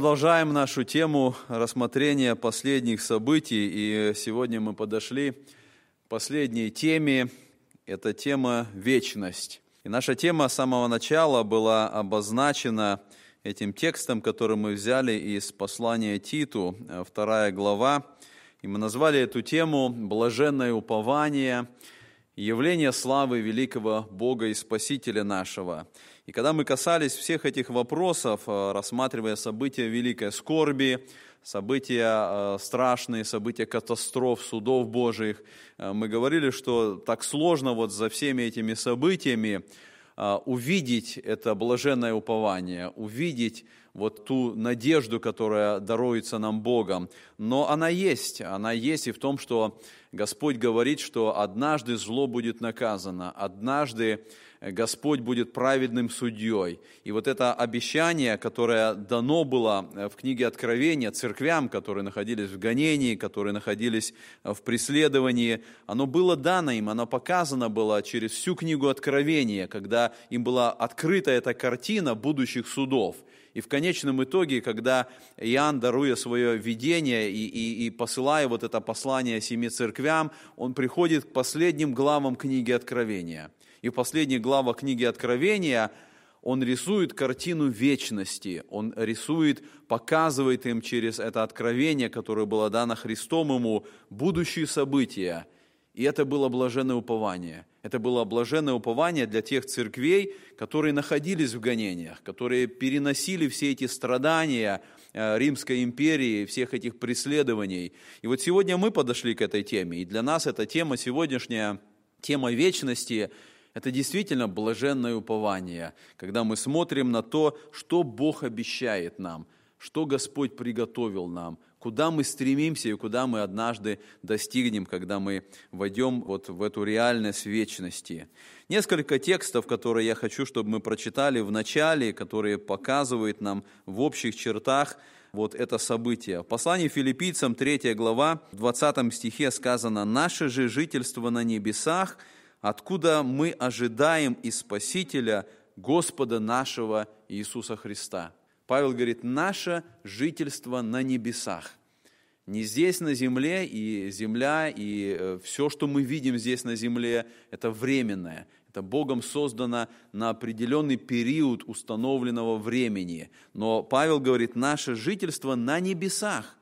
Продолжаем нашу тему рассмотрения последних событий, и сегодня мы подошли к последней теме. Это тема «Вечность». И наша тема с самого начала была обозначена этим текстом, который мы взяли из послания Титу, вторая глава. И мы назвали эту тему «Блаженное упование», явление славы великого Бога и Спасителя нашего. И когда мы касались всех этих вопросов, э, рассматривая события великой скорби, события э, страшные, события катастроф, судов Божьих, э, мы говорили, что так сложно вот за всеми этими событиями увидеть это блаженное упование, увидеть вот ту надежду, которая даруется нам Богом. Но она есть, она есть и в том, что Господь говорит, что однажды зло будет наказано, однажды Господь будет праведным судьей. И вот это обещание, которое дано было э, в книге Откровения церквям, которые находились в гонении, которые находились э, в преследовании, оно было дано им, оно показано было через всю книгу Откровения, когда им была открыта эта картина будущих судов. И в конечном итоге, когда Иоанн, даруя свое видение и, и, и посылая вот это послание семи церквям, он приходит к последним главам книги Откровения – и в последних главах книги Откровения он рисует картину вечности, он рисует, показывает им через это откровение, которое было дано Христом ему, будущие события. И это было блаженное упование. Это было блаженное упование для тех церквей, которые находились в гонениях, которые переносили все эти страдания э, Римской империи, всех этих преследований. И вот сегодня мы подошли к этой теме, и для нас эта тема сегодняшняя, тема вечности, это действительно блаженное упование, когда мы смотрим на то, что Бог обещает нам, что Господь приготовил нам, куда мы стремимся и куда мы однажды достигнем, когда мы войдем вот в эту реальность вечности. Несколько текстов, которые я хочу, чтобы мы прочитали в начале, которые показывают нам в общих чертах вот это событие. В послании филиппийцам 3 глава, в 20 стихе сказано «Наше же жительство на небесах – откуда мы ожидаем и Спасителя Господа нашего Иисуса Христа. Павел говорит, наше жительство на небесах. Не здесь на земле, и земля, и э, все, что мы видим здесь на земле, это временное. Это Богом создано на определенный период установленного времени. Но Павел говорит, наше жительство на небесах.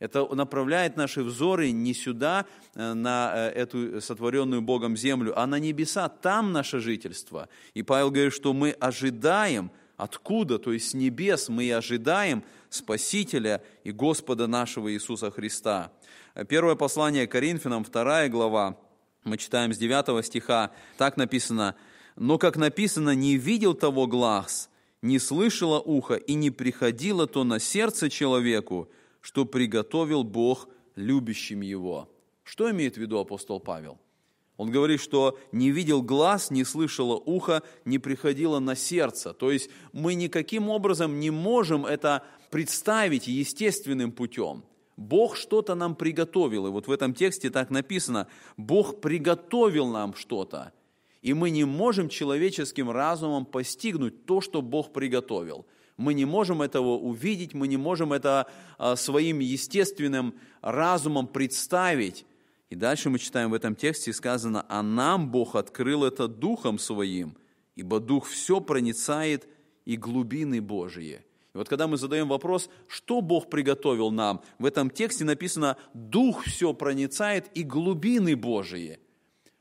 Это направляет наши взоры не сюда, э, на э, эту сотворенную Богом землю, а на небеса. Там наше жительство. И Павел говорит, что мы ожидаем, откуда, то есть с небес мы и ожидаем Спасителя и Господа нашего Иисуса Христа. Первое послание Коринфянам, вторая глава, мы читаем с 9 стиха, так написано, «Но, как написано, не видел того глаз, не слышало ухо и не приходило то на сердце человеку, что приготовил Бог любящим его. Что имеет в виду апостол Павел? Он говорит, что не видел глаз, не слышало ухо, не приходило на сердце. То есть мы никаким образом не можем это представить естественным путем. Бог что-то нам приготовил. И вот в этом тексте так написано, Бог приготовил нам что-то. И мы не можем человеческим разумом постигнуть то, что Бог приготовил – мы не можем этого увидеть, мы не можем это а, своим естественным разумом представить. И дальше мы читаем в этом тексте сказано, а нам Бог открыл это Духом Своим, ибо Дух все проницает и глубины Божьи. И вот когда мы задаем вопрос, что Бог приготовил нам, в этом тексте написано, Дух все проницает и глубины Божьи.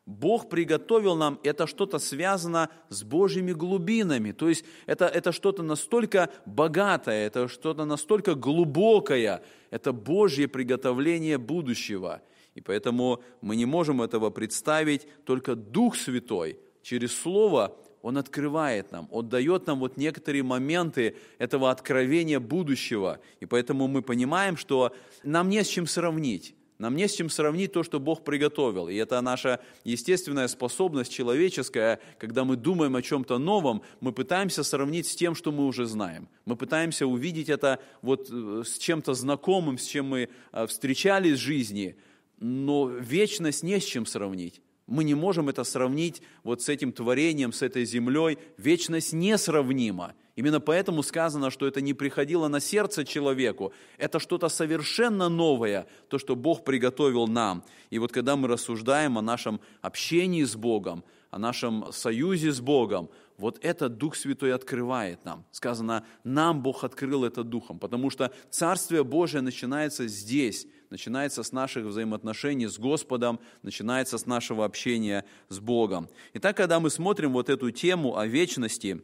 Бог приготовил нам, это что-то связано с Божьими глубинами. То есть это, это что-то настолько богатое, это что-то настолько глубокое. Это Божье приготовление будущего. И поэтому мы не можем этого представить, только Дух Святой через Слово Он открывает нам, Он дает нам вот некоторые моменты этого откровения будущего. И поэтому мы понимаем, что нам не с чем сравнить. Нам не с чем сравнить то, что Бог приготовил. И это наша естественная способность человеческая, когда мы думаем о чем-то новом, мы пытаемся сравнить с тем, что мы уже знаем. Мы пытаемся увидеть это вот э, с чем-то знакомым, с чем мы э, встречались в жизни, но вечность не с чем сравнить. Мы не можем это сравнить вот с этим творением, с этой землей. Вечность несравнима. Именно поэтому сказано, что это не приходило на сердце человеку. Это что-то совершенно новое, то, что Бог приготовил нам. И вот когда мы рассуждаем о нашем общении с Богом, о нашем союзе с Богом, вот это Дух Святой открывает нам. Сказано, нам Бог открыл это Духом, потому что Царствие Божие начинается здесь, начинается с наших взаимоотношений с Господом, начинается с нашего общения с Богом. Итак, когда мы смотрим вот эту тему о вечности,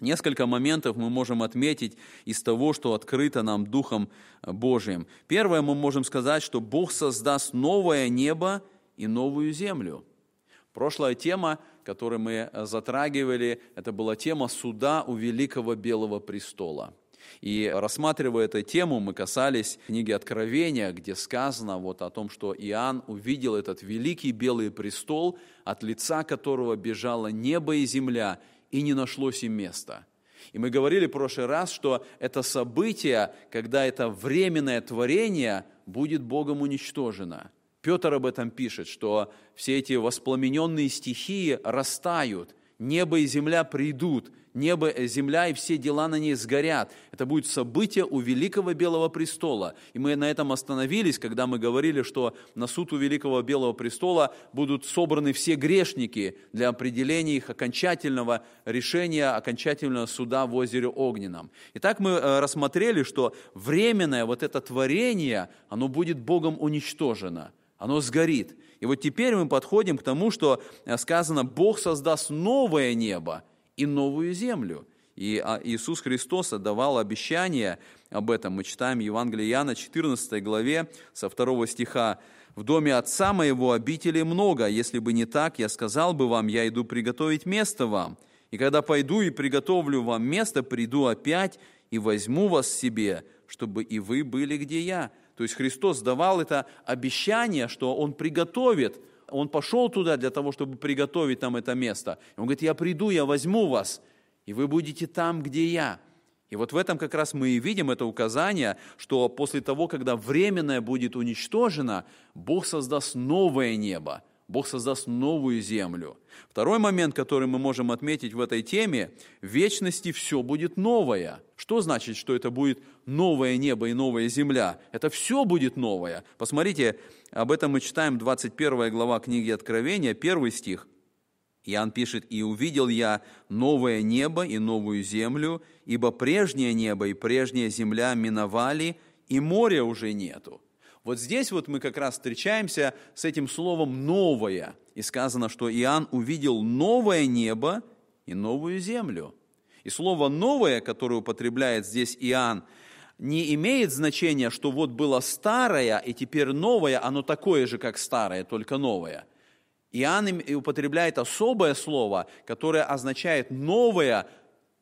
Несколько моментов мы можем отметить из того, что открыто нам Духом Божиим. Первое, мы можем сказать, что Бог создаст новое небо и новую землю. Прошлая тема, которую мы затрагивали, это была тема суда у Великого Белого Престола – и рассматривая эту тему, мы касались книги Откровения, где сказано вот о том, что Иоанн увидел этот великий белый престол, от лица которого бежало небо и земля, и не нашлось им места. И мы говорили в прошлый раз, что это событие, когда это временное творение будет Богом уничтожено. Петр об этом пишет, что все эти воспламененные стихии растают, небо и земля придут – небо, э, земля и все дела на ней сгорят. Это будет событие у Великого Белого Престола. И мы на этом остановились, когда мы говорили, что на суд у Великого Белого Престола будут собраны все грешники для определения их окончательного решения, окончательного суда в озере Огненном. Итак, мы э, рассмотрели, что временное вот это творение, оно будет Богом уничтожено, оно сгорит. И вот теперь мы подходим к тому, что э, сказано, Бог создаст новое небо и новую землю. И а, Иисус Христос отдавал обещание об этом. Мы читаем Евангелие Иоанна, 14 главе, со 2 стиха. «В доме Отца моего обители много, если бы не так, я сказал бы вам, я иду приготовить место вам. И когда пойду и приготовлю вам место, приду опять и возьму вас себе, чтобы и вы были, где я». То есть Христос давал это обещание, что Он приготовит он пошел туда для того, чтобы приготовить там это место. Он говорит, я приду, я возьму вас, и вы будете там, где я. И вот в этом как раз мы и видим это указание, что после того, когда временное будет уничтожено, Бог создаст новое небо, Бог создаст новую землю. Второй момент, который мы можем отметить в этой теме, в вечности все будет новое. Что значит, что это будет новое небо и новая земля? Это все будет новое. Посмотрите, об этом мы читаем 21 глава книги Откровения, первый стих. Иоанн пишет, «И увидел я новое небо и новую землю, ибо прежнее небо и прежняя земля миновали, и моря уже нету». Вот здесь вот мы как раз встречаемся с этим словом «новое». И сказано, что Иоанн увидел новое небо и новую землю. И слово «новое», которое употребляет здесь Иоанн, не имеет значения, что вот было старое, и теперь новое, оно такое же, как старое, только новое. Иоанн употребляет особое слово, которое означает новое,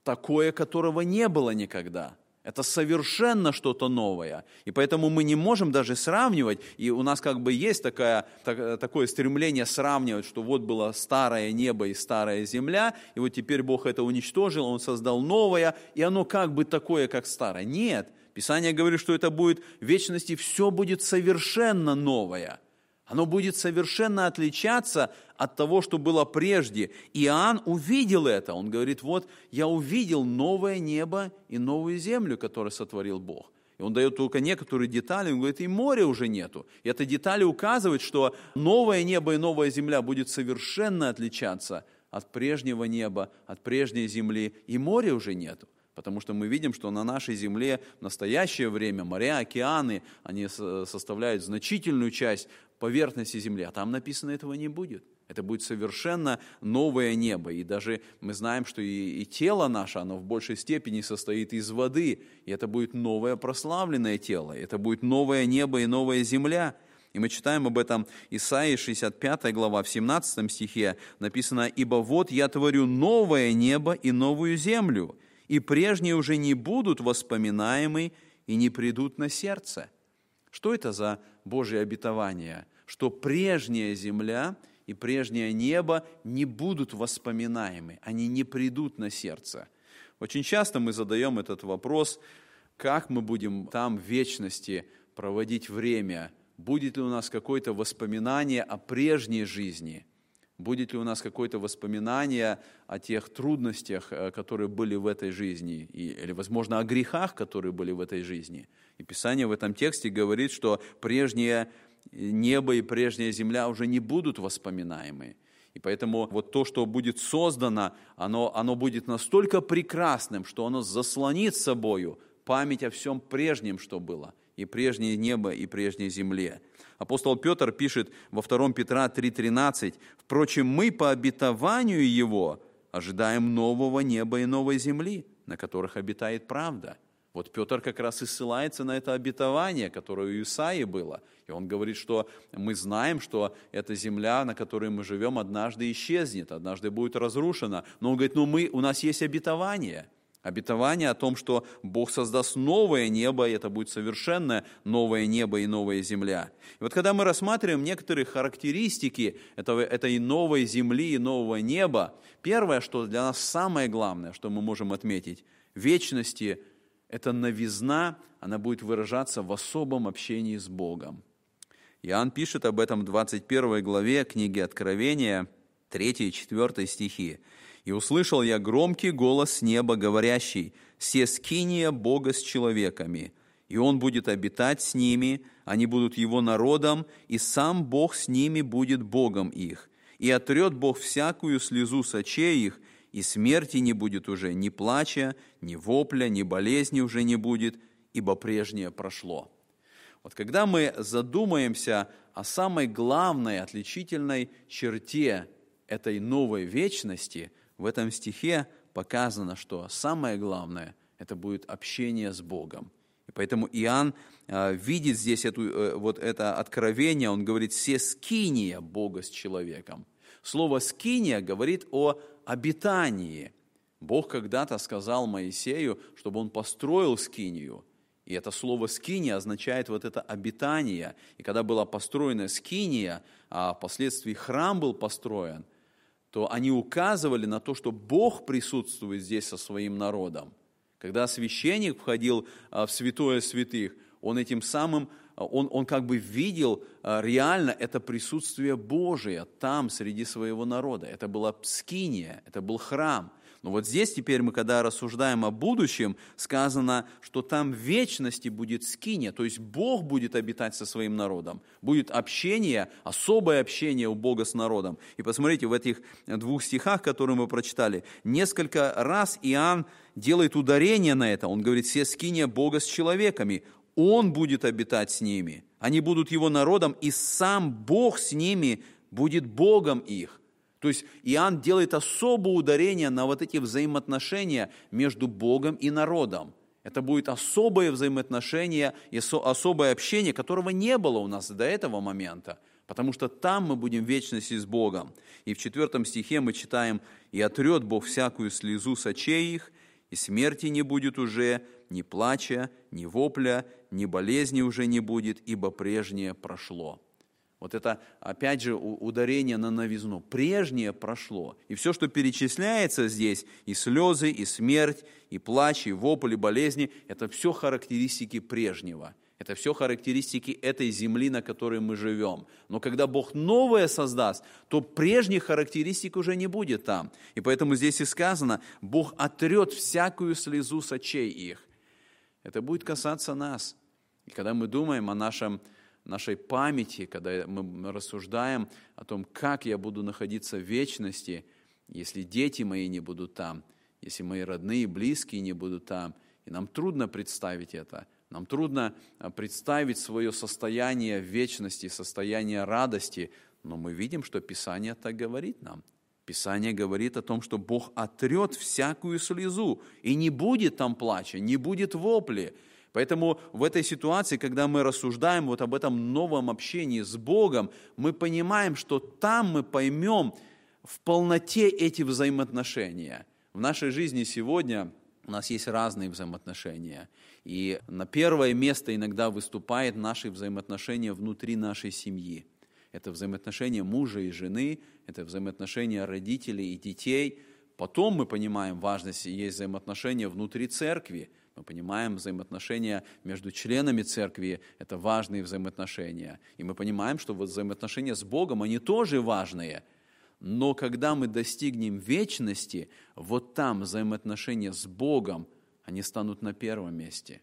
такое, которого не было никогда – это совершенно что-то новое. И поэтому мы не можем даже сравнивать, и у нас как бы есть такая, так, такое стремление сравнивать, что вот было старое небо и старая земля, и вот теперь Бог это уничтожил, Он создал новое, и оно как бы такое, как старое. Нет, Писание говорит, что это будет в вечности, все будет совершенно новое – оно будет совершенно отличаться от того, что было прежде. Иоанн увидел это. Он говорит, вот я увидел новое небо и новую землю, которую сотворил Бог. И он дает только некоторые детали, он говорит, и моря уже нету. И эта деталь указывает, что новое небо и новая земля будет совершенно отличаться от прежнего неба, от прежней земли, и моря уже нету. Потому что мы видим, что на нашей Земле в настоящее время моря, океаны, они составляют значительную часть поверхности Земли, а там написано этого не будет. Это будет совершенно новое небо. И даже мы знаем, что и, и тело наше, оно в большей степени состоит из воды. И это будет новое прославленное тело. Это будет новое небо и новая земля. И мы читаем об этом Исаии 65 глава, в 17 стихе написано, «Ибо вот я творю новое небо и новую землю, и прежние уже не будут воспоминаемы и не придут на сердце». Что это за Божье обетование? что прежняя земля и прежнее небо не будут воспоминаемы, они не придут на сердце. Очень часто мы задаем этот вопрос, как мы будем там в вечности проводить время, будет ли у нас какое-то воспоминание о прежней жизни. Будет ли у нас какое-то воспоминание о тех трудностях, э, которые были в этой жизни, или, возможно, о грехах, которые были в этой жизни. И Писание в этом тексте говорит, что прежнее небо и прежняя земля уже не будут воспоминаемы. И поэтому вот то, что будет создано, оно, оно будет настолько прекрасным, что оно заслонит собою память о всем прежнем, что было, и прежнее небо, и прежней земле. Апостол Петр пишет во 2 Петра 3,13, «Впрочем, мы по обетованию Его ожидаем нового неба и новой земли, на которых обитает правда». Вот Петр как раз и ссылается на это обетование, которое у Исаии было. И он говорит, что мы знаем, что эта земля, на которой мы живем, однажды исчезнет, однажды будет разрушена. Но он говорит, ну мы, у нас есть обетование. Обетование о том, что Бог создаст новое небо, и это будет совершенно новое небо и новая земля. И вот когда мы рассматриваем некоторые характеристики этого, этой новой земли и нового неба, первое, что для нас самое главное, что мы можем отметить, вечности – эта новизна, она будет выражаться в особом общении с Богом. Иоанн пишет об этом в 21 главе книги Откровения, 3 и 4 стихи. «И услышал я громкий голос неба, говорящий, «Се скиния Бога с человеками, и Он будет обитать с ними, они будут Его народом, и сам Бог с ними будет Богом их. И отрет Бог всякую слезу с очей их, и смерти не будет уже, ни плача, ни вопля, ни болезни уже не будет, ибо прежнее прошло». Вот когда мы задумаемся о самой главной отличительной черте этой новой вечности, в этом стихе показано, что самое главное – это будет общение с Богом. И поэтому Иоанн э, видит здесь эту, э, вот это откровение, он говорит «се скиния Бога с человеком». Слово «скиния» говорит о обитании. Бог когда-то сказал Моисею, чтобы он построил скинию. И это слово «скиния» означает вот это обитание. И когда была построена скиния, а впоследствии храм был построен, то они указывали на то, что Бог присутствует здесь со своим народом. Когда священник входил а, в святое святых, он этим самым он, он как бы видел а, реально это присутствие Божие там, среди своего народа. Это была скиния, это был храм. Но вот здесь теперь мы, когда рассуждаем о будущем, сказано, что там в вечности будет скиния, то есть Бог будет обитать со своим народом. Будет общение, особое общение у Бога с народом. И посмотрите, в этих двух стихах, которые мы прочитали, несколько раз Иоанн делает ударение на это. Он говорит, все скиния Бога с человеками. Он будет обитать с ними, они будут Его народом, и сам Бог с ними будет Богом их. То есть Иоанн делает особое ударение на вот эти взаимоотношения между Богом и народом. Это будет особое взаимоотношение и особое общение, которого не было у нас до этого момента, потому что там мы будем в вечности с Богом. И в четвертом стихе мы читаем, «И отрет Бог всякую слезу с очей их, и смерти не будет уже, ни плача, ни вопля, ни болезни уже не будет, ибо прежнее прошло». Вот это, опять же, ударение на новизну. Прежнее прошло. И все, что перечисляется здесь, и слезы, и смерть, и плач, и вопль, и болезни, это все характеристики прежнего. Это все характеристики этой земли, на которой мы живем. Но когда Бог новое создаст, то прежних характеристик уже не будет там. И поэтому здесь и сказано, Бог отрет всякую слезу с очей их. Это будет касаться нас. И когда мы думаем о нашем, нашей памяти, когда мы рассуждаем о том, как я буду находиться в вечности, если дети мои не будут там, если мои родные и близкие не будут там, и нам трудно представить это – нам трудно а, представить свое состояние вечности, состояние радости, но мы видим, что Писание так говорит нам. Писание говорит о том, что Бог отрет всякую слезу, и не будет там плача, не будет вопли. Поэтому в этой ситуации, когда мы рассуждаем вот об этом новом общении с Богом, мы понимаем, что там мы поймем в полноте эти взаимоотношения. В нашей жизни сегодня у нас есть разные взаимоотношения. И на первое место иногда выступает наши взаимоотношения внутри нашей семьи. Это взаимоотношения мужа и жены, это взаимоотношения родителей и детей. Потом мы понимаем важность, есть взаимоотношения внутри церкви. Мы понимаем взаимоотношения между членами церкви, это важные взаимоотношения. И мы понимаем, что вот взаимоотношения с Богом, они тоже важные – Но когда мы достигнем вечности, вот там взаимоотношения с Богом, они станут на первом месте.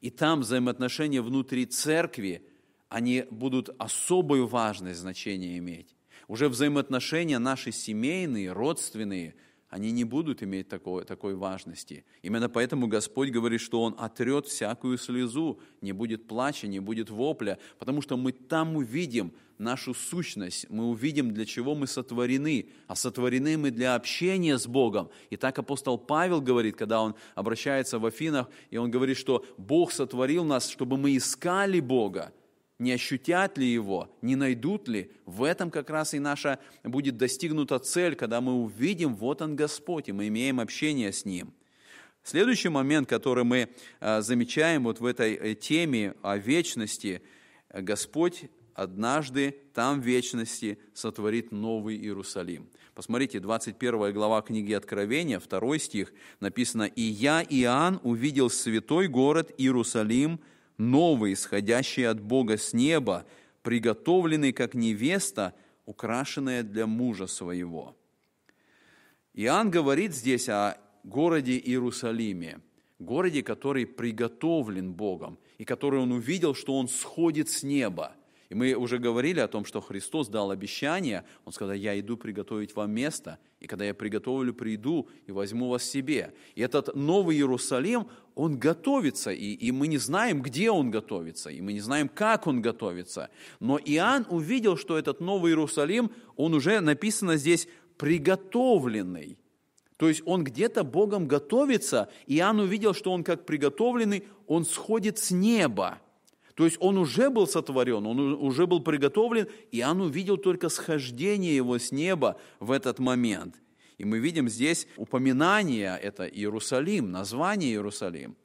И там взаимоотношения внутри церкви, они будут особую важность значение иметь. Уже взаимоотношения наши семейные, родственные – они не будут иметь такой, такой важности. Именно поэтому Господь говорит, что Он отрет всякую слезу, не будет плача, не будет вопля, потому что мы там увидим нашу сущность, мы увидим, для чего мы сотворены, а сотворены мы для общения с Богом. И так апостол Павел говорит, когда он обращается в Афинах, и он говорит, что Бог сотворил нас, чтобы мы искали Бога, не ощутят ли его, не найдут ли. В этом как раз и наша будет достигнута цель, когда мы увидим, вот он Господь, и мы имеем общение с Ним. Следующий момент, который мы а, замечаем вот в этой э, теме о вечности, Господь однажды там в вечности сотворит новый Иерусалим. Посмотрите, 21 глава книги Откровения, 2 стих, написано, «И я, Иоанн, увидел святой город Иерусалим, новый, исходящий от Бога с неба, приготовленный как невеста, украшенная для мужа своего. Иоанн говорит здесь о городе Иерусалиме, городе, который приготовлен Богом, и который он увидел, что он сходит с неба – и мы уже говорили о том, что Христос дал обещание. Он сказал, я иду приготовить вам место, и когда я приготовлю, приду и возьму вас себе. И этот Новый Иерусалим, он готовится, и, и мы не знаем, где он готовится, и мы не знаем, как он готовится. Но Иоанн увидел, что этот Новый Иерусалим, он уже написано здесь приготовленный. То есть он где-то Богом готовится, Иоанн увидел, что он как приготовленный, он сходит с неба. То есть он уже был сотворен, он уже был приготовлен, и он увидел только схождение его с неба в этот момент. И мы видим здесь упоминание, это Иерусалим, название Иерусалим.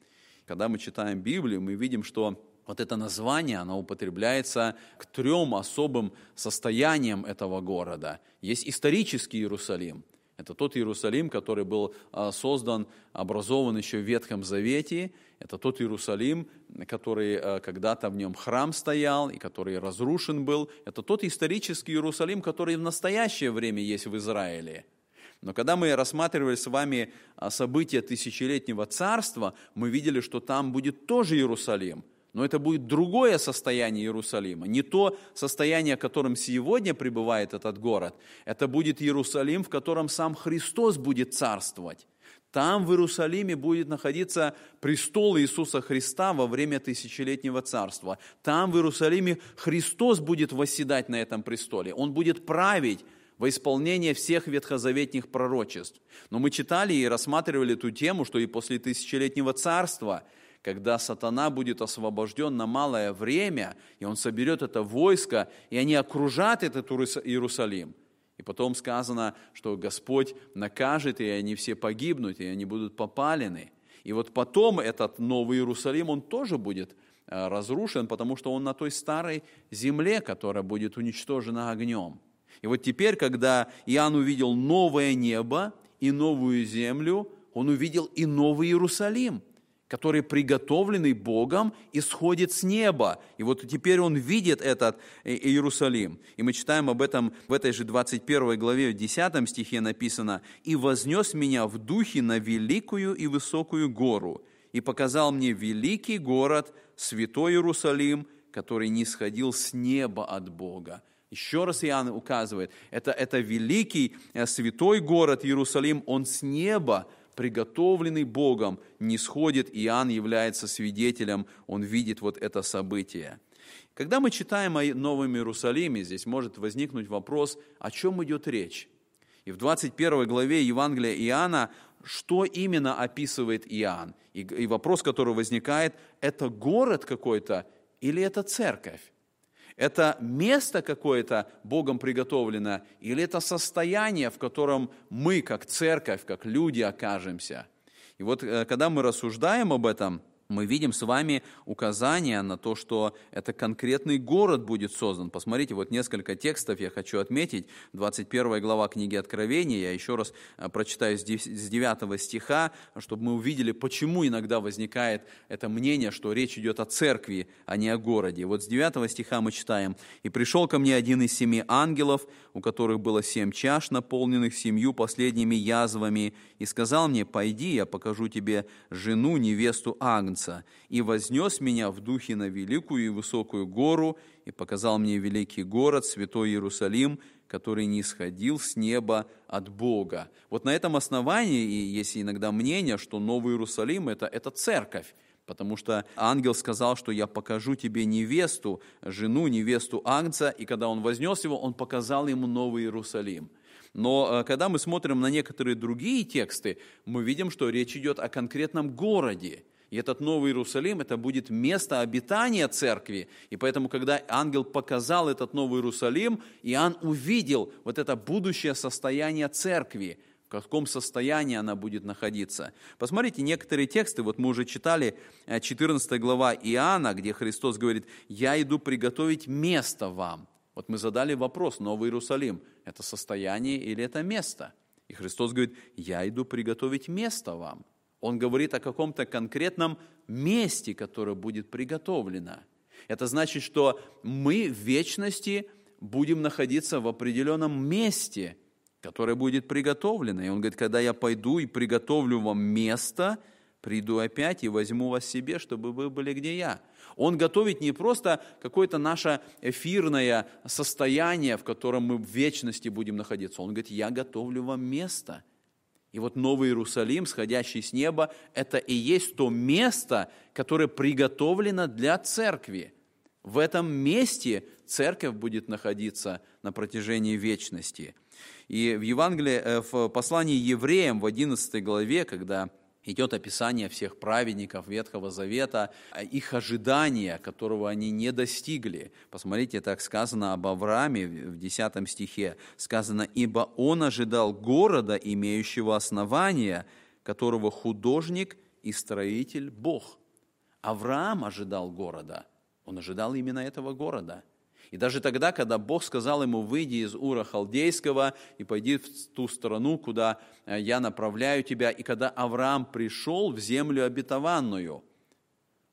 Когда мы читаем Библию, мы видим, что вот это название, оно употребляется к трем особым состояниям этого города. Есть исторический Иерусалим, это тот Иерусалим, который был а, создан, образован еще в Ветхом Завете. Это тот Иерусалим, который а, когда-то в нем храм стоял и который разрушен был. Это тот исторический Иерусалим, который в настоящее время есть в Израиле. Но когда мы рассматривали с вами а, события тысячелетнего царства, мы видели, что там будет тоже Иерусалим – но это будет другое состояние Иерусалима, не то состояние, в котором сегодня пребывает этот город. Это будет Иерусалим, в котором сам Христос будет царствовать. Там в Иерусалиме будет находиться престол Иисуса Христа во время тысячелетнего царства. Там в Иерусалиме Христос будет восседать на этом престоле. Он будет править во исполнение всех ветхозаветных пророчеств. Но мы читали и рассматривали эту тему, что и после тысячелетнего царства – когда сатана будет освобожден на малое время, и он соберет это войско, и они окружат этот Иерусалим. И потом сказано, что Господь накажет, и они все погибнут, и они будут попалены. И вот потом этот Новый Иерусалим, он тоже будет э, разрушен, потому что он на той старой земле, которая будет уничтожена огнем. И вот теперь, когда Иоанн увидел новое небо и новую землю, он увидел и Новый Иерусалим – который приготовленный Богом, исходит с неба. И вот теперь он видит этот Иерусалим. И мы читаем об этом в этой же 21 главе, в 10 стихе написано, «И вознес меня в духе на великую и высокую гору, и показал мне великий город, святой Иерусалим, который не сходил с неба от Бога». Еще раз Иоанн указывает, это, это великий э, святой город Иерусалим, он с неба приготовленный Богом, не сходит, Иоанн является свидетелем, он видит вот это событие. Когда мы читаем о Новом Иерусалиме, здесь может возникнуть вопрос, о чем идет речь. И в 21 главе Евангелия Иоанна, что именно описывает Иоанн? И, и вопрос, который возникает, это город какой-то или это церковь? Это место какое-то Богом приготовлено, или это состояние, в котором мы, как церковь, как люди окажемся. И вот э, когда мы рассуждаем об этом, мы видим с вами указание на то, что это конкретный город будет создан. Посмотрите, вот несколько текстов я хочу отметить. 21 глава книги Откровения, я еще раз э, прочитаю с 9 стиха, чтобы мы увидели, почему иногда возникает это мнение, что речь идет о церкви, а не о городе. Вот с 9 стиха мы читаем. «И пришел ко мне один из семи ангелов, у которых было семь чаш, наполненных семью последними язвами, и сказал мне, пойди, я покажу тебе жену, невесту Агнца, солнца, и вознес меня в духе на великую и высокую гору, и показал мне великий город, святой Иерусалим, который не исходил с неба от Бога. Вот на этом основании и есть иногда мнение, что Новый Иерусалим это, – это церковь, потому что ангел сказал, что я покажу тебе невесту, жену, невесту Агнца, и когда он вознес его, он показал ему Новый Иерусалим. Но э, когда мы смотрим на некоторые другие тексты, мы видим, что речь идет о конкретном городе. И этот Новый Иерусалим, это будет место обитания церкви. И поэтому, когда ангел показал этот Новый Иерусалим, Иоанн увидел вот это будущее состояние церкви, в каком состоянии она будет находиться. Посмотрите некоторые тексты, вот мы уже читали 14 э, глава Иоанна, где Христос говорит, «Я иду приготовить место вам». Вот мы задали вопрос, Новый Иерусалим, это состояние или это место? И Христос говорит, я иду приготовить место вам. Он говорит о каком-то конкретном месте, которое будет приготовлено. Это значит, что мы в вечности будем находиться в определенном месте, которое будет приготовлено. И он говорит, когда я пойду и приготовлю вам место, приду опять и возьму вас себе, чтобы вы были где я. Он готовит не просто какое-то наше эфирное состояние, в котором мы в вечности будем находиться. Он говорит, я готовлю вам место – и вот Новый Иерусалим, сходящий с неба, это и есть то место, которое приготовлено для церкви. В этом месте церковь будет находиться на протяжении вечности. И в Евангелии, э, в послании евреям в 11 главе, когда идет описание всех праведников Ветхого Завета, их ожидания, которого они не достигли. Посмотрите, так сказано об Аврааме в 10 стихе. Сказано, «Ибо он ожидал города, имеющего основания, которого художник и строитель Бог». Авраам ожидал города. Он ожидал именно этого города – и даже тогда, когда Бог сказал ему, выйди из Ура Халдейского и пойди в ту страну, куда э, я направляю тебя, и когда Авраам пришел в землю обетованную,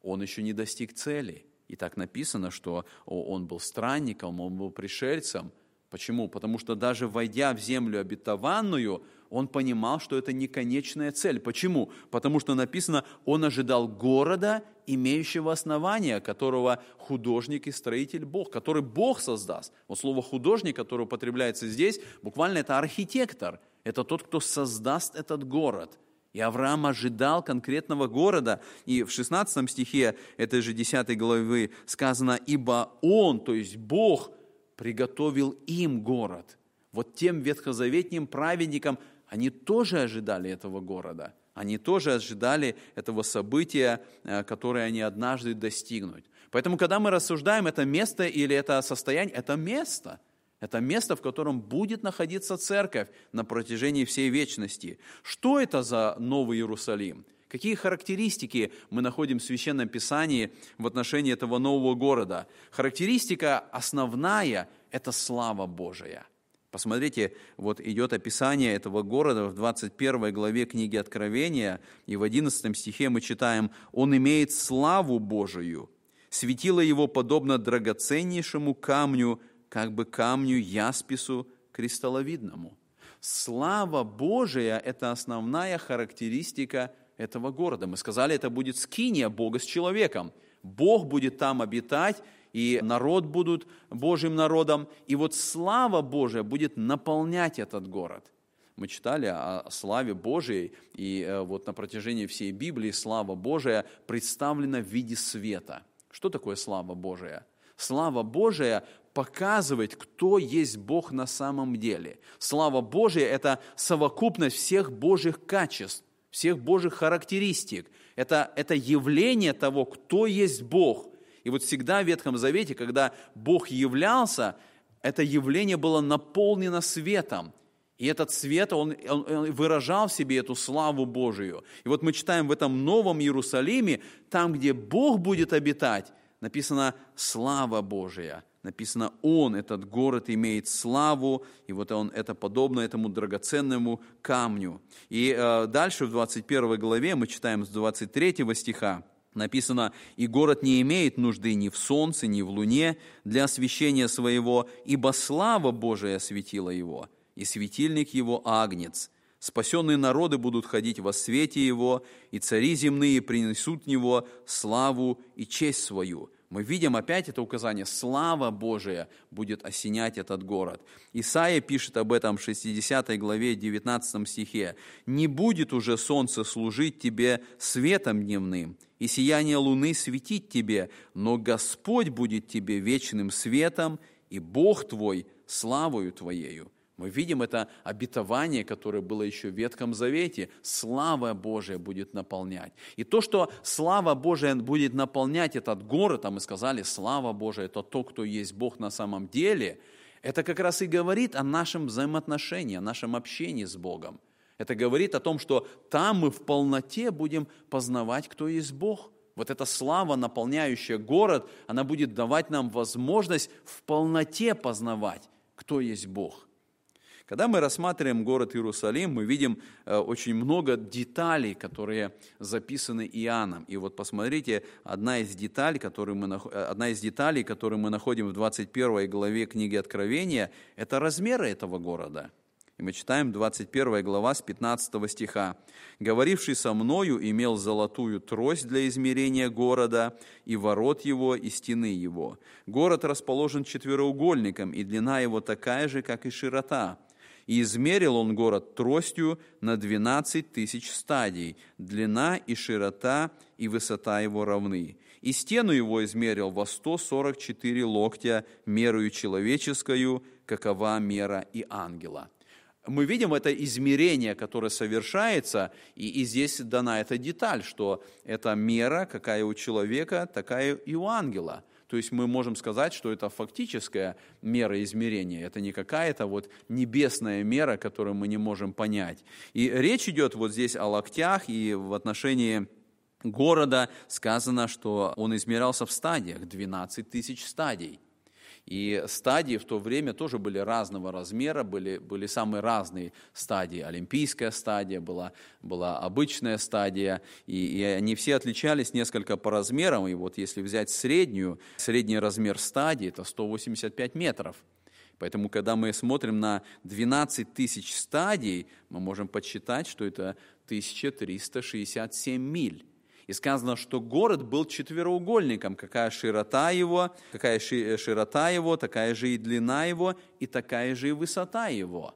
он еще не достиг цели. И так написано, что он был странником, он был пришельцем. Почему? Потому что даже войдя в землю обетованную, он понимал, что это не конечная цель. Почему? Потому что написано, он ожидал города, имеющего основания, которого художник и строитель Бог, который Бог создаст. Вот слово художник, которое употребляется здесь, буквально это архитектор, это тот, кто создаст этот город. И Авраам ожидал конкретного города. И в 16 стихе этой же 10 главы сказано, «Ибо Он, то есть Бог, приготовил им город». Вот тем ветхозаветним праведникам они тоже ожидали этого города. Они тоже ожидали этого события, э, которое они однажды достигнут. Поэтому, когда мы рассуждаем, это место или это состояние, это место. Это место, в котором будет находиться церковь на протяжении всей вечности. Что это за Новый Иерусалим? Какие характеристики мы находим в Священном Писании в отношении этого нового города? Характеристика основная – это слава Божия – Посмотрите, вот идет описание этого города в 21 главе книги Откровения, и в 11 стихе мы читаем, «Он имеет славу Божию, светило его подобно драгоценнейшему камню, как бы камню яспису кристалловидному». Слава Божия – это основная характеристика этого города. Мы сказали, это будет скиния Бога с человеком. Бог будет там обитать, и народ будут Божьим народом, и вот слава Божия будет наполнять этот город. Мы читали о славе Божией, и э, вот на протяжении всей Библии слава Божия представлена в виде света. Что такое слава Божия? Слава Божия показывает, кто есть Бог на самом деле. Слава Божия – это совокупность всех Божьих качеств, всех Божьих характеристик. Это, это явление того, кто есть Бог – и вот всегда в Ветхом Завете, когда Бог являлся, это явление было наполнено светом. И этот свет, он, он, выражал в себе эту славу Божию. И вот мы читаем в этом новом Иерусалиме, там, где Бог будет обитать, написано «слава Божия». Написано «Он, этот город, имеет славу», и вот он, это подобно этому драгоценному камню. И э, дальше в 21 главе мы читаем с 23 стиха, Написано, «И город не имеет нужды ни в солнце, ни в луне для освещения своего, ибо слава Божия осветила его, и светильник его агнец. Спасенные народы будут ходить во свете его, и цари земные принесут него славу и честь свою». Мы видим опять это указание, слава Божия будет осенять этот город. Исаия пишет об этом в 60 главе 19 стихе. «Не будет уже солнце служить тебе светом дневным, и сияние луны светить тебе, но Господь будет тебе вечным светом, и Бог твой славою твоею». Мы видим это обетование, которое было еще в Ветхом Завете. Слава Божия будет наполнять. И то, что слава Божия будет наполнять этот город, а мы сказали, слава Божия, это то, кто есть Бог на самом деле, это как раз и говорит о нашем взаимоотношении, о нашем общении с Богом. Это говорит о том, что там мы в полноте будем познавать, кто есть Бог. Вот эта слава, наполняющая город, она будет давать нам возможность в полноте познавать, кто есть Бог. Когда мы рассматриваем город Иерусалим, мы видим э, очень много деталей, которые записаны Иоанном. И вот посмотрите, одна из деталей, которую мы, э, одна из деталей, которую мы находим в 21 главе книги Откровения, это размеры этого города. И мы читаем 21 глава с 15 стиха. «Говоривший со мною имел золотую трость для измерения города, и ворот его, и стены его. Город расположен четвероугольником, и длина его такая же, как и широта. И измерил он город тростью на 12 тысяч стадий, длина и широта и высота его равны. И стену его измерил во 144 локтя, мерою человеческую, какова мера и ангела мы видим это измерение, которое совершается, и, и здесь дана эта деталь, что эта мера, какая у человека, такая и у ангела. То есть мы можем сказать, что это фактическая мера измерения, это не какая-то вот небесная мера, которую мы не можем понять. И речь идет вот здесь о локтях, и в отношении города сказано, что он измерялся в стадиях, 12 тысяч стадий. И стадии в то время тоже были разного размера, были, были самые разные стадии. Олимпийская стадия была, была обычная стадия, и, и они все отличались несколько по размерам. И вот если взять среднюю, средний размер стадии – это 185 метров. Поэтому, когда мы смотрим на 12 тысяч стадий, мы можем подсчитать, что это 1367 миль. И сказано, что город был четвероугольником, какая широта его, какая широта его, такая же и длина его, и такая же и высота его.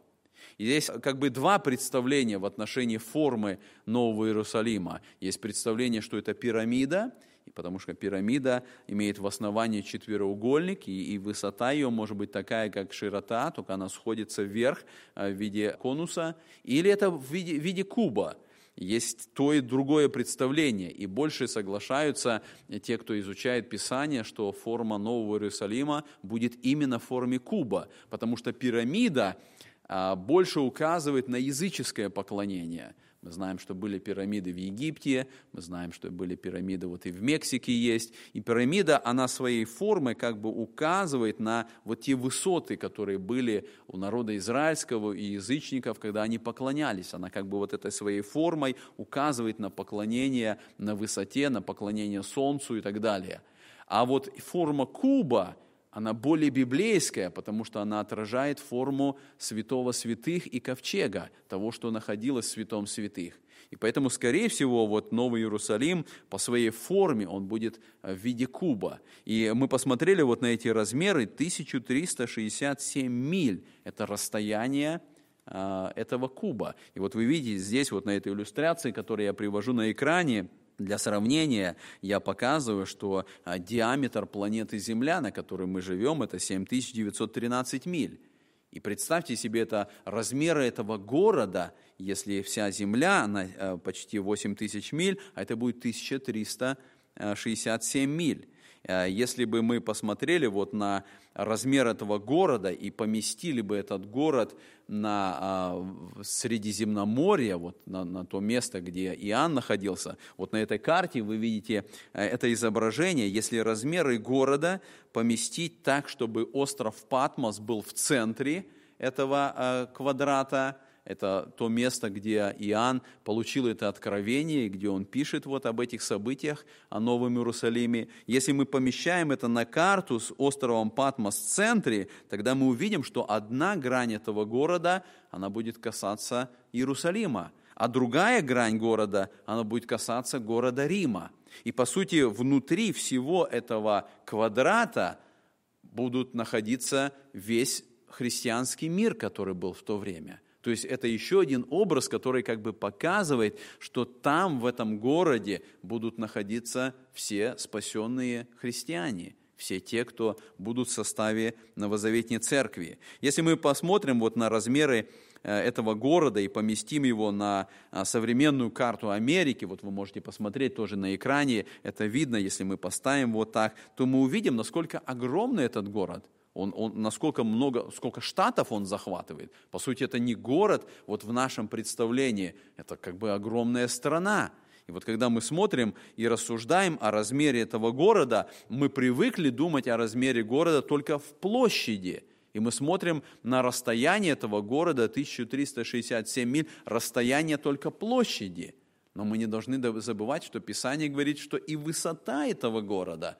И здесь как бы два представления в отношении формы Нового Иерусалима. Есть представление, что это пирамида, потому что пирамида имеет в основании четвероугольник, и, и высота ее может быть такая, как широта, только она сходится вверх э, в виде конуса, или это в виде, в виде куба – есть то и другое представление, и больше соглашаются те, кто изучает Писание, что форма Нового Иерусалима будет именно в форме куба, потому что пирамида а, больше указывает на языческое поклонение – мы знаем, что были пирамиды в Египте, мы знаем, что были пирамиды вот и в Мексике есть. И пирамида, она своей формой как бы указывает на вот те высоты, которые были у народа израильского и язычников, когда они поклонялись. Она как бы вот этой своей формой указывает на поклонение на высоте, на поклонение солнцу и так далее. А вот форма куба – она более библейская, потому что она отражает форму святого святых и ковчега, того, что находилось в святом святых. И поэтому, скорее всего, вот Новый Иерусалим по своей форме, он будет в виде куба. И мы посмотрели вот на эти размеры, 1367 миль – это расстояние а, этого куба. И вот вы видите здесь, вот на этой иллюстрации, которую я привожу на экране, для сравнения я показываю, что а, диаметр планеты Земля, на которой мы живем, это 7913 миль. И представьте себе это размеры этого города, если вся Земля, она а, почти 8 тысяч миль, а это будет 1367 миль. Э, если бы мы посмотрели вот на размер этого города и поместили бы этот город на а, Средиземноморье, вот на, на то место, где Иоанн находился, вот на этой карте вы видите э, это изображение, если размеры города поместить так, чтобы остров Патмос был в центре этого э, квадрата, это то место, где Иоанн получил это откровение, где он пишет вот об этих событиях, о Новом Иерусалиме. Если мы помещаем это на карту с островом Патмос в центре, тогда мы увидим, что одна грань этого города, она будет касаться Иерусалима, а другая грань города, она будет касаться города Рима. И по сути, внутри всего этого квадрата будут находиться весь христианский мир, который был в то время – то есть это еще один образ, который как бы показывает, что там, в этом городе, будут находиться все спасенные христиане, все те, кто будут в составе Новозаветней Церкви. Если мы посмотрим вот на размеры э, этого города и поместим его на а, современную карту Америки, вот вы можете посмотреть тоже на экране, это видно, если мы поставим вот так, то мы увидим, насколько огромный этот город – он, он, насколько много, сколько штатов он захватывает. По сути, это не город, вот в нашем представлении, это как бы огромная страна. И вот когда мы смотрим и рассуждаем о размере этого города, мы привыкли думать о размере города только в площади. И мы смотрим на расстояние этого города, 1367 миль, расстояние только площади. Но мы не должны забывать, что Писание говорит, что и высота этого города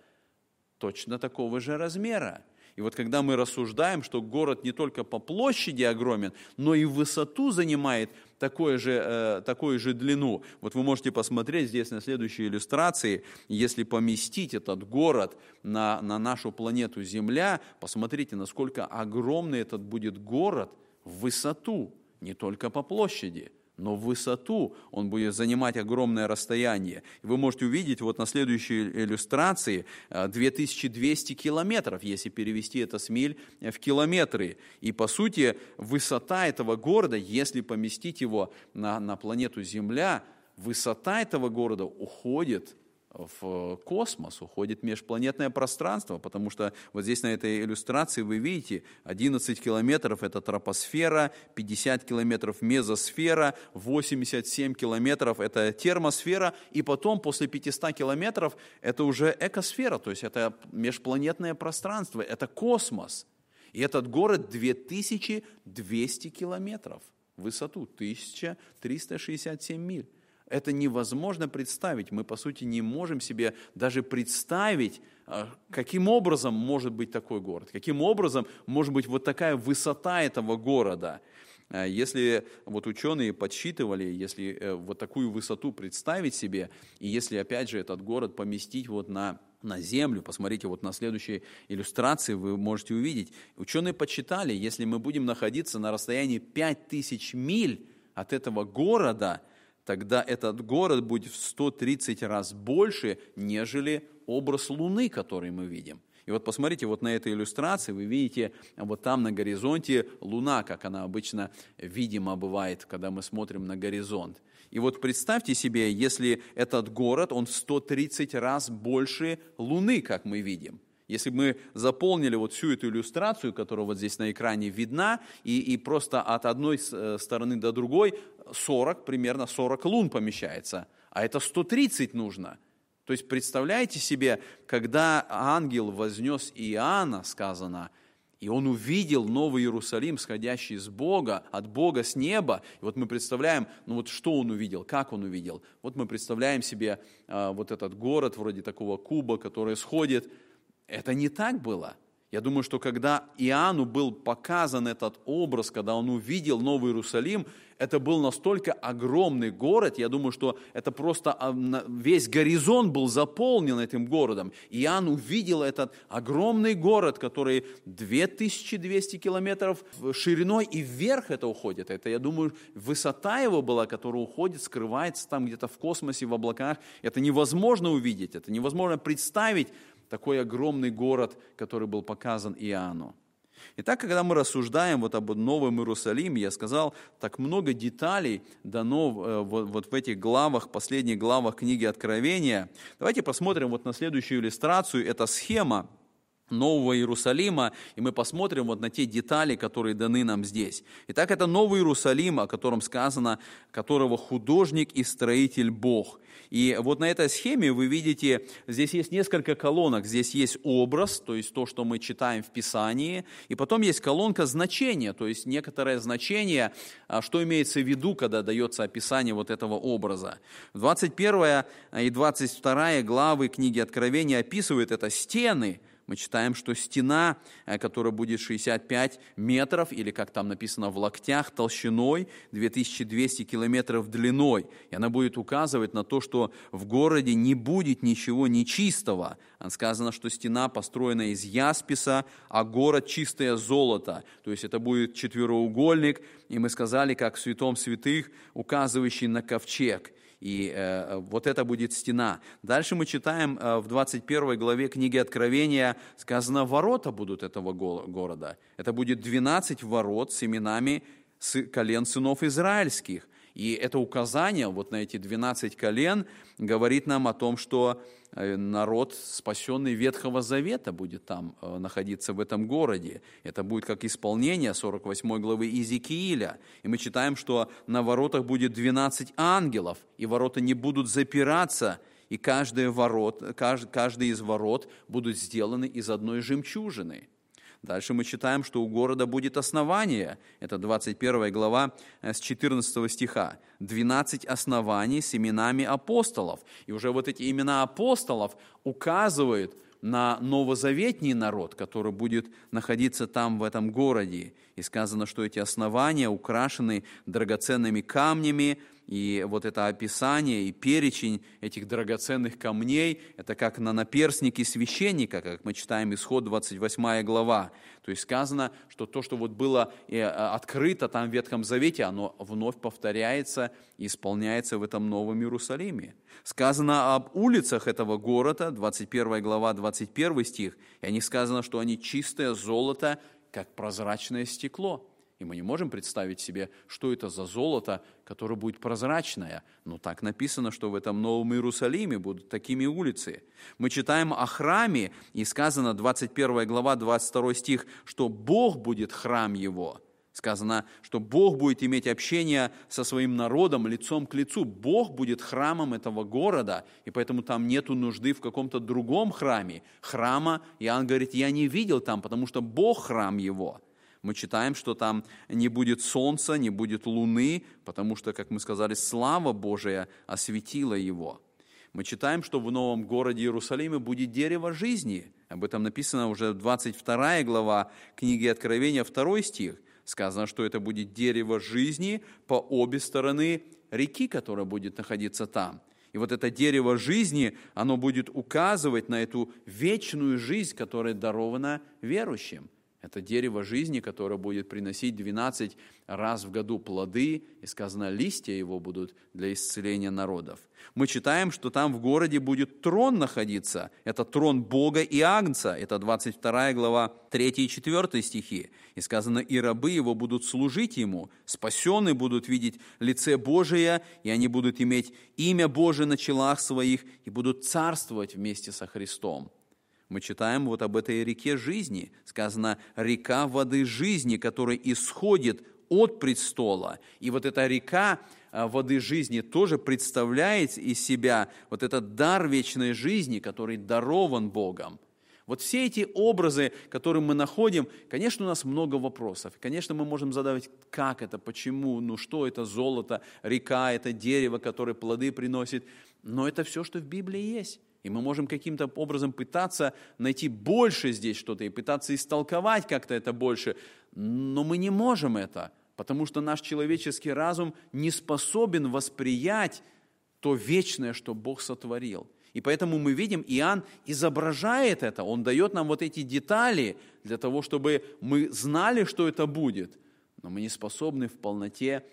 точно такого же размера. И вот когда мы рассуждаем, что город не только по площади огромен, но и высоту занимает такое же, э, такую же длину. Вот вы можете посмотреть здесь на следующей иллюстрации, если поместить этот город на, на нашу планету Земля, посмотрите, насколько огромный этот будет город в высоту, не только по площади – но в высоту он будет занимать огромное расстояние. Вы можете увидеть вот на следующей иллюстрации 2200 э, километров, если перевести это с миль в километры. И по сути высота этого города, если поместить его на, на планету Земля, высота этого города уходит в космос, уходит межпланетное пространство, потому что вот здесь на этой иллюстрации вы видите 11 километров – это тропосфера, 50 километров – мезосфера, 87 километров – это термосфера, и потом после 500 километров – это уже экосфера, то есть это межпланетное пространство, это космос. И этот город 2200 километров в высоту, 1367 миль. Это невозможно представить. Мы, по сути, не можем себе даже представить, а, каким образом может быть такой город, каким образом может быть вот такая высота этого города. А, если вот ученые подсчитывали, если э, вот такую высоту представить себе, и если опять же этот город поместить вот на на землю, посмотрите вот на следующей иллюстрации, вы можете увидеть, ученые подсчитали, если мы будем находиться на расстоянии 5000 миль от этого города, тогда этот город будет в 130 раз больше, нежели образ Луны, который мы видим. И вот посмотрите, вот на этой иллюстрации вы видите вот там на горизонте Луна, как она обычно видимо бывает, когда мы смотрим на горизонт. И вот представьте себе, если этот город, он в 130 раз больше Луны, как мы видим – если бы мы заполнили вот всю эту иллюстрацию, которая вот здесь на экране видна, и, и просто от одной э, стороны до другой 40, примерно 40 лун помещается, а это 130 нужно. То есть представляете себе, когда ангел вознес Иоанна, сказано, и он увидел Новый Иерусалим, сходящий с Бога, от Бога с неба. И вот мы представляем, ну вот что он увидел, как он увидел. Вот мы представляем себе э, вот этот город, вроде такого куба, который сходит, это не так было. Я думаю, что когда Иоанну был показан этот образ, когда он увидел Новый Иерусалим, это был настолько огромный город, я думаю, что это просто а, весь горизонт был заполнен этим городом. Иоанн увидел этот огромный город, который 2200 километров шириной и вверх это уходит. Это, я думаю, высота его была, которая уходит, скрывается там где-то в космосе, в облаках. Это невозможно увидеть, это невозможно представить, такой огромный город, который был показан Иоанну. Итак, когда мы рассуждаем вот об Новом Иерусалиме, я сказал, так много деталей дано э, вот, в этих главах, последних главах книги Откровения. Давайте посмотрим вот на следующую иллюстрацию. Это схема Нового Иерусалима, и мы посмотрим вот на те детали, которые даны нам здесь. Итак, это Новый Иерусалим, о котором сказано, которого художник и строитель Бог. И вот на этой схеме вы видите, здесь есть несколько колонок. Здесь есть образ, то есть то, что мы читаем в Писании, и потом есть колонка значения, то есть некоторое значение, а, что имеется в виду, когда дается описание вот этого образа. 21 и 22 главы книги Откровения описывают это стены – мы читаем, что стена, э, которая будет 65 метров, или как там написано в локтях, толщиной, 2200 километров длиной. И она будет указывать на то, что в городе не будет ничего нечистого. Сказано, что стена построена из ясписа, а город чистое золото. То есть это будет четвероугольник, и мы сказали, как в святом святых, указывающий на ковчег. И э, вот это будет стена. Дальше мы читаем э, в 21 главе книги Откровения, сказано, ворота будут этого города. Это будет 12 ворот с именами колен сынов израильских. И это указание вот на эти 12 колен говорит нам о том, что э, народ, спасенный Ветхого Завета, будет там э, находиться в этом городе. Это будет как исполнение 48 главы Иезекииля. И мы читаем, что на воротах будет 12 ангелов, и ворота не будут запираться, и каждый, ворот, каждый, из ворот будут сделаны из одной жемчужины. Дальше мы читаем, что у города будет основание. Это 21 глава э, с 14 стиха. 12 оснований с именами апостолов. И уже вот эти имена апостолов указывают на новозаветний народ, который будет находиться там, в этом городе. И сказано, что эти основания украшены драгоценными камнями, и вот это описание и перечень этих драгоценных камней, это как на наперстнике священника, как мы читаем исход 28 глава. То есть сказано, что то, что вот было э, открыто там в Ветхом Завете, оно вновь повторяется и исполняется в этом Новом Иерусалиме. Сказано об улицах этого города, 21 глава, 21 стих, и о них сказано, что они чистое золото, как прозрачное стекло. И мы не можем представить себе, что это за золото, которое будет прозрачное. Но так написано, что в этом Новом Иерусалиме будут такими улицы. Мы читаем о храме, и сказано 21 глава, 22 стих, что Бог будет храм его. Сказано, что Бог будет иметь общение со своим народом лицом к лицу. Бог будет храмом этого города, и поэтому там нет нужды в каком-то другом храме. Храма, Иоанн говорит, я не видел там, потому что Бог храм его – мы читаем, что там не будет солнца, не будет луны, потому что, как мы сказали, слава Божия осветила его. Мы читаем, что в новом городе Иерусалиме будет дерево жизни. Об этом написано уже 22 глава книги Откровения, 2 стих. Сказано, что это будет дерево жизни по обе стороны реки, которая будет находиться там. И вот это дерево жизни, оно будет указывать на эту вечную жизнь, которая дарована верующим. Это дерево жизни, которое будет приносить 12 раз в году плоды, и сказано, листья его будут для исцеления народов. Мы читаем, что там в городе будет трон находиться. Это трон Бога и Агнца. Это 22 глава 3 и 4 стихи. И сказано, и рабы его будут служить ему, спасенные будут видеть лице Божие, и они будут иметь имя Божие на челах своих, и будут царствовать вместе со Христом. Мы читаем вот об этой реке жизни. Сказано, река воды жизни, которая исходит от престола. И вот эта река а, воды жизни тоже представляет из себя вот этот дар вечной жизни, который дарован Богом. Вот все эти образы, которые мы находим, конечно, у нас много вопросов. Конечно, мы можем задавать, как это, почему, ну что это золото, река, это дерево, которое плоды приносит. Но это все, что в Библии есть. И мы можем каким-то образом пытаться найти больше здесь что-то и пытаться истолковать как-то это больше, но мы не можем это, потому что наш человеческий разум не способен восприять то вечное, что Бог сотворил. И поэтому мы видим, Иоанн изображает это, он дает нам вот эти детали для того, чтобы мы знали, что это будет, но мы не способны в полноте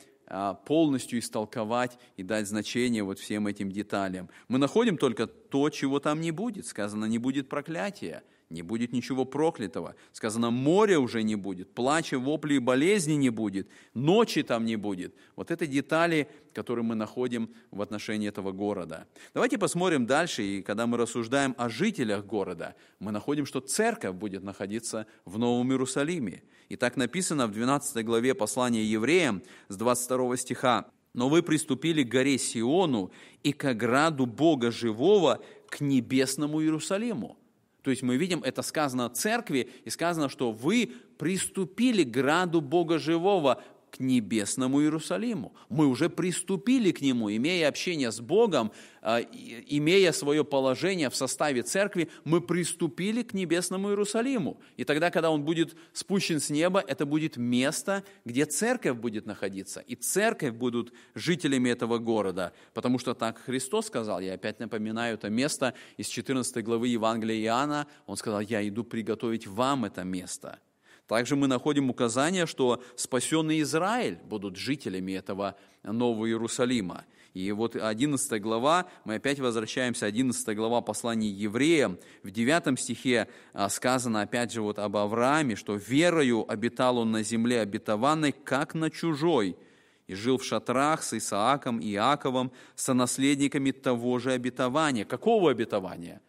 полностью истолковать и дать значение вот всем этим деталям. Мы находим только то, чего там не будет. Сказано, не будет проклятия, не будет ничего проклятого. Сказано, моря уже не будет, плача, вопли и болезни не будет, ночи там не будет. Вот это детали, которые мы находим в отношении этого города. Давайте посмотрим дальше, и когда мы рассуждаем о жителях города, мы находим, что церковь будет находиться в Новом Иерусалиме. И так написано в 12 главе послания евреям с 22 стиха. «Но вы приступили к горе Сиону и к ограду Бога живого, к небесному Иерусалиму». То есть мы видим, это сказано о церкви, и сказано, что вы приступили к граду Бога живого, к небесному Иерусалиму. Мы уже приступили к нему, имея общение с Богом, а, имея свое положение в составе церкви, мы приступили к небесному Иерусалиму. И тогда, когда он будет спущен с неба, это будет место, где церковь будет находиться. И церковь будут жителями этого города, потому что так Христос сказал, я опять напоминаю это место из 14 главы Евангелия Иоанна, он сказал, я иду приготовить вам это место – также мы находим указание, что спасенный Израиль будут жителями этого Нового Иерусалима. И вот 11 глава, мы опять возвращаемся, 11 глава послания евреям, в 9 стихе а, сказано опять же вот об Аврааме, что «верою обитал он на земле обетованной, как на чужой, и жил в шатрах с Исааком и Иаковом, сонаследниками того же обетования». Какого обетования?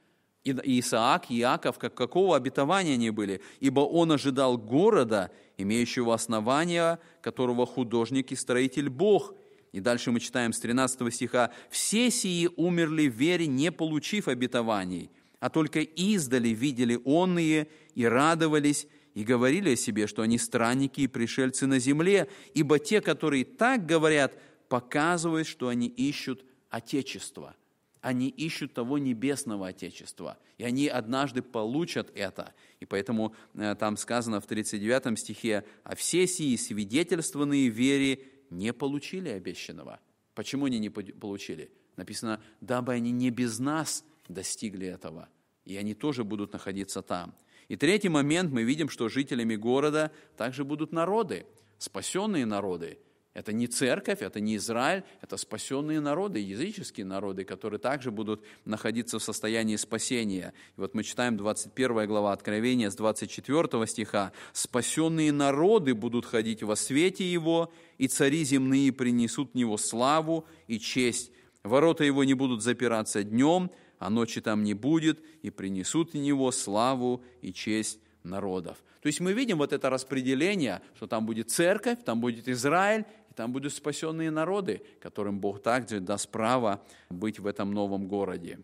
Исаак, Иаков, как какого обетования они были? Ибо он ожидал города, имеющего основания, которого художник и строитель Бог. И дальше мы читаем с 13 стиха. «Все сии умерли в вере, не получив обетований, а только издали видели онные и радовались, и говорили о себе, что они странники и пришельцы на земле, ибо те, которые так говорят, показывают, что они ищут Отечество они ищут того небесного Отечества, и они однажды получат это. И поэтому э, там сказано в 39 стихе, «А все сии свидетельствованные вере не получили обещанного». Почему они не получили? Написано, дабы они не без нас достигли этого, и они тоже будут находиться там. И третий момент, мы видим, что жителями города также будут народы, спасенные народы – это не церковь, это не Израиль, это спасенные народы, языческие народы, которые также будут находиться в состоянии спасения. И вот мы читаем 21 глава Откровения с 24 стиха. «Спасенные народы будут ходить во свете Его, и цари земные принесут в Него славу и честь. Ворота Его не будут запираться днем, а ночи там не будет, и принесут в Него славу и честь народов. То есть мы видим вот это распределение, что там будет церковь, там будет Израиль, там будут спасенные народы, которым Бог также даст право быть в этом новом городе.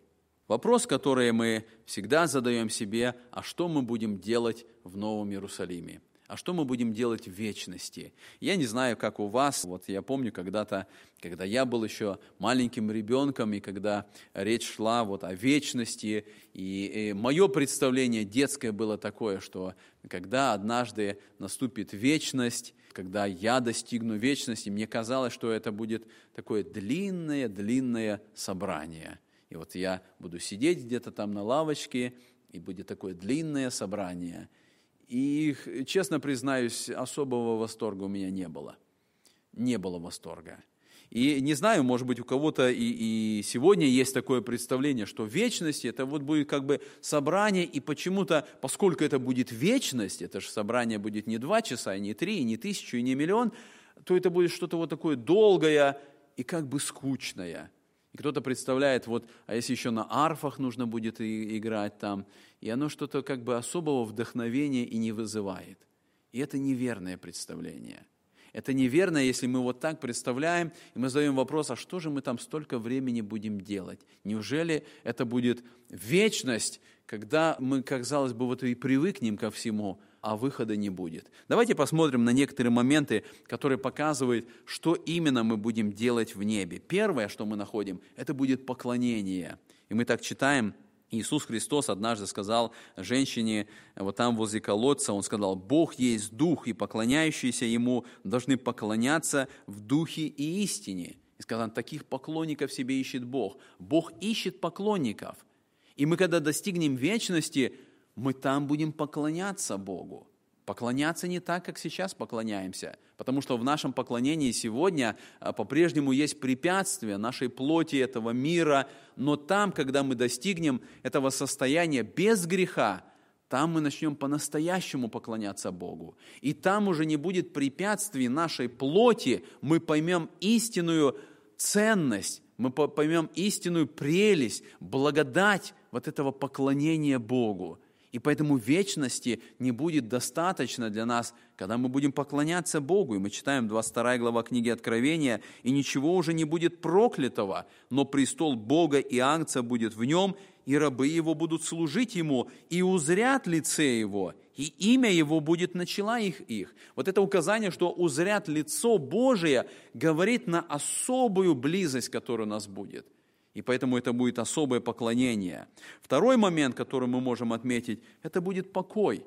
Вопрос, который мы всегда задаем себе, а что мы будем делать в Новом Иерусалиме? А что мы будем делать в вечности? Я не знаю, как у вас. Вот я помню когда-то, когда я был еще маленьким ребенком, и когда речь шла вот о вечности, и, и мое представление детское было такое, что когда однажды наступит вечность, когда я достигну вечности, мне казалось, что это будет такое длинное-длинное собрание. И вот я буду сидеть где-то там на лавочке, и будет такое длинное собрание – и, честно признаюсь, особого восторга у меня не было. Не было восторга. И не знаю, может быть, у кого-то и, и сегодня есть такое представление, что вечность это вот будет как бы собрание, и почему-то, поскольку это будет вечность, это же собрание будет не два часа, и не три, и не тысячу, и не миллион, то это будет что-то вот такое долгое и как бы скучное. И кто-то представляет, вот, а если еще на арфах нужно будет и, играть там, и оно что-то как бы особого вдохновения и не вызывает. И это неверное представление. Это неверно, если мы вот так представляем, и мы задаем вопрос, а что же мы там столько времени будем делать? Неужели это будет вечность, когда мы, казалось бы, вот и привыкнем ко всему, а выхода не будет. Давайте посмотрим на некоторые моменты, которые показывают, что именно мы будем делать в небе. Первое, что мы находим, это будет поклонение. И мы так читаем, Иисус Христос однажды сказал женщине, вот там возле колодца, Он сказал, «Бог есть Дух, и поклоняющиеся Ему должны поклоняться в Духе и истине». И сказал, таких поклонников себе ищет Бог. Бог ищет поклонников. И мы, когда достигнем вечности, мы там будем поклоняться Богу. Поклоняться не так, как сейчас поклоняемся, потому что в нашем поклонении сегодня а, по-прежнему есть препятствия нашей плоти этого мира, но там, когда мы достигнем этого состояния без греха, там мы начнем по-настоящему поклоняться Богу. И там уже не будет препятствий нашей плоти, мы поймем истинную ценность, мы поймем истинную прелесть, благодать вот этого поклонения Богу. И поэтому вечности не будет достаточно для нас, когда мы будем поклоняться Богу. И мы читаем 22 глава книги Откровения, и ничего уже не будет проклятого, но престол Бога и Ангца будет в нем, и рабы его будут служить ему, и узрят лице его, и имя его будет начала их их. Вот это указание, что узрят лицо Божие, говорит на особую близость, которая у нас будет. И поэтому это будет особое поклонение. Второй момент, который мы можем отметить, это будет покой.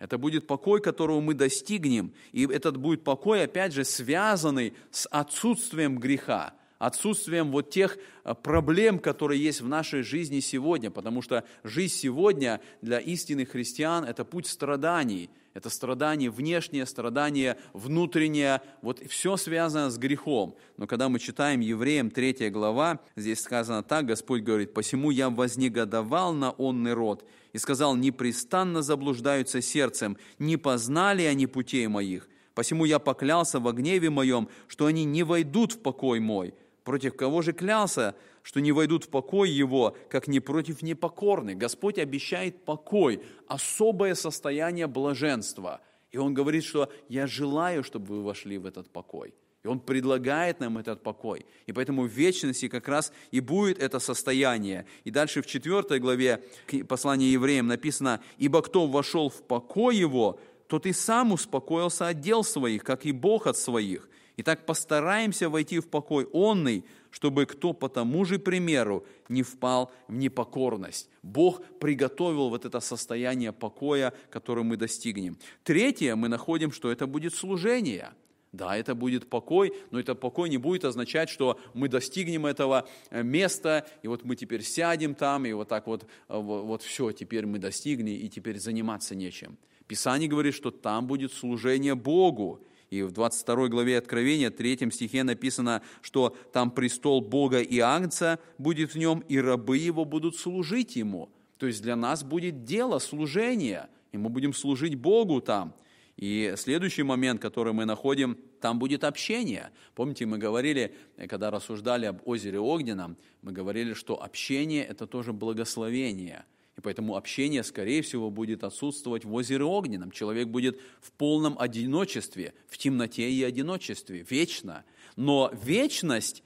Это будет покой, которого мы достигнем. И этот будет покой, опять же, связанный с отсутствием греха отсутствием вот тех э, проблем, которые есть в нашей жизни сегодня, потому что жизнь сегодня для истинных христиан – это путь страданий, это страдание внешнее, страдание внутреннее, вот все связано с грехом. Но когда мы читаем Евреям 3 глава, здесь сказано так, Господь говорит, «Посему я вознегодовал на онный род, и сказал, непрестанно заблуждаются сердцем, не познали они путей моих, Посему я поклялся во гневе моем, что они не войдут в покой мой. Против кого же клялся, что не войдут в покой его, как не против непокорных? Господь обещает покой, особое состояние блаженства. И Он говорит, что я желаю, чтобы вы вошли в этот покой. И Он предлагает нам этот покой. И поэтому в вечности как раз и будет это состояние. И дальше в 4 главе послания евреям написано, «Ибо кто вошел в покой его, тот и сам успокоился от дел своих, как и Бог от своих. Итак, постараемся войти в покой онный, чтобы кто по тому же примеру не впал в непокорность. Бог приготовил вот это состояние покоя, которое мы достигнем. Третье, мы находим, что это будет служение. Да, это будет покой, но это покой не будет означать, что мы достигнем этого э, места, и вот мы теперь сядем там, и вот так вот, э, вот, все, теперь мы достигли, и теперь заниматься нечем. Писание говорит, что там будет служение Богу, и в 22 главе Откровения, 3 стихе написано, что там престол Бога и Агнца будет в нем, и рабы его будут служить ему. То есть для нас будет дело служения, и мы будем служить Богу там. И следующий момент, который мы находим, там будет общение. Помните, мы говорили, когда рассуждали об озере Огненном, мы говорили, что общение – это тоже благословение – поэтому общение, скорее всего, будет отсутствовать в озере Огненном. Человек будет в полном одиночестве, в темноте и одиночестве, вечно. Но вечность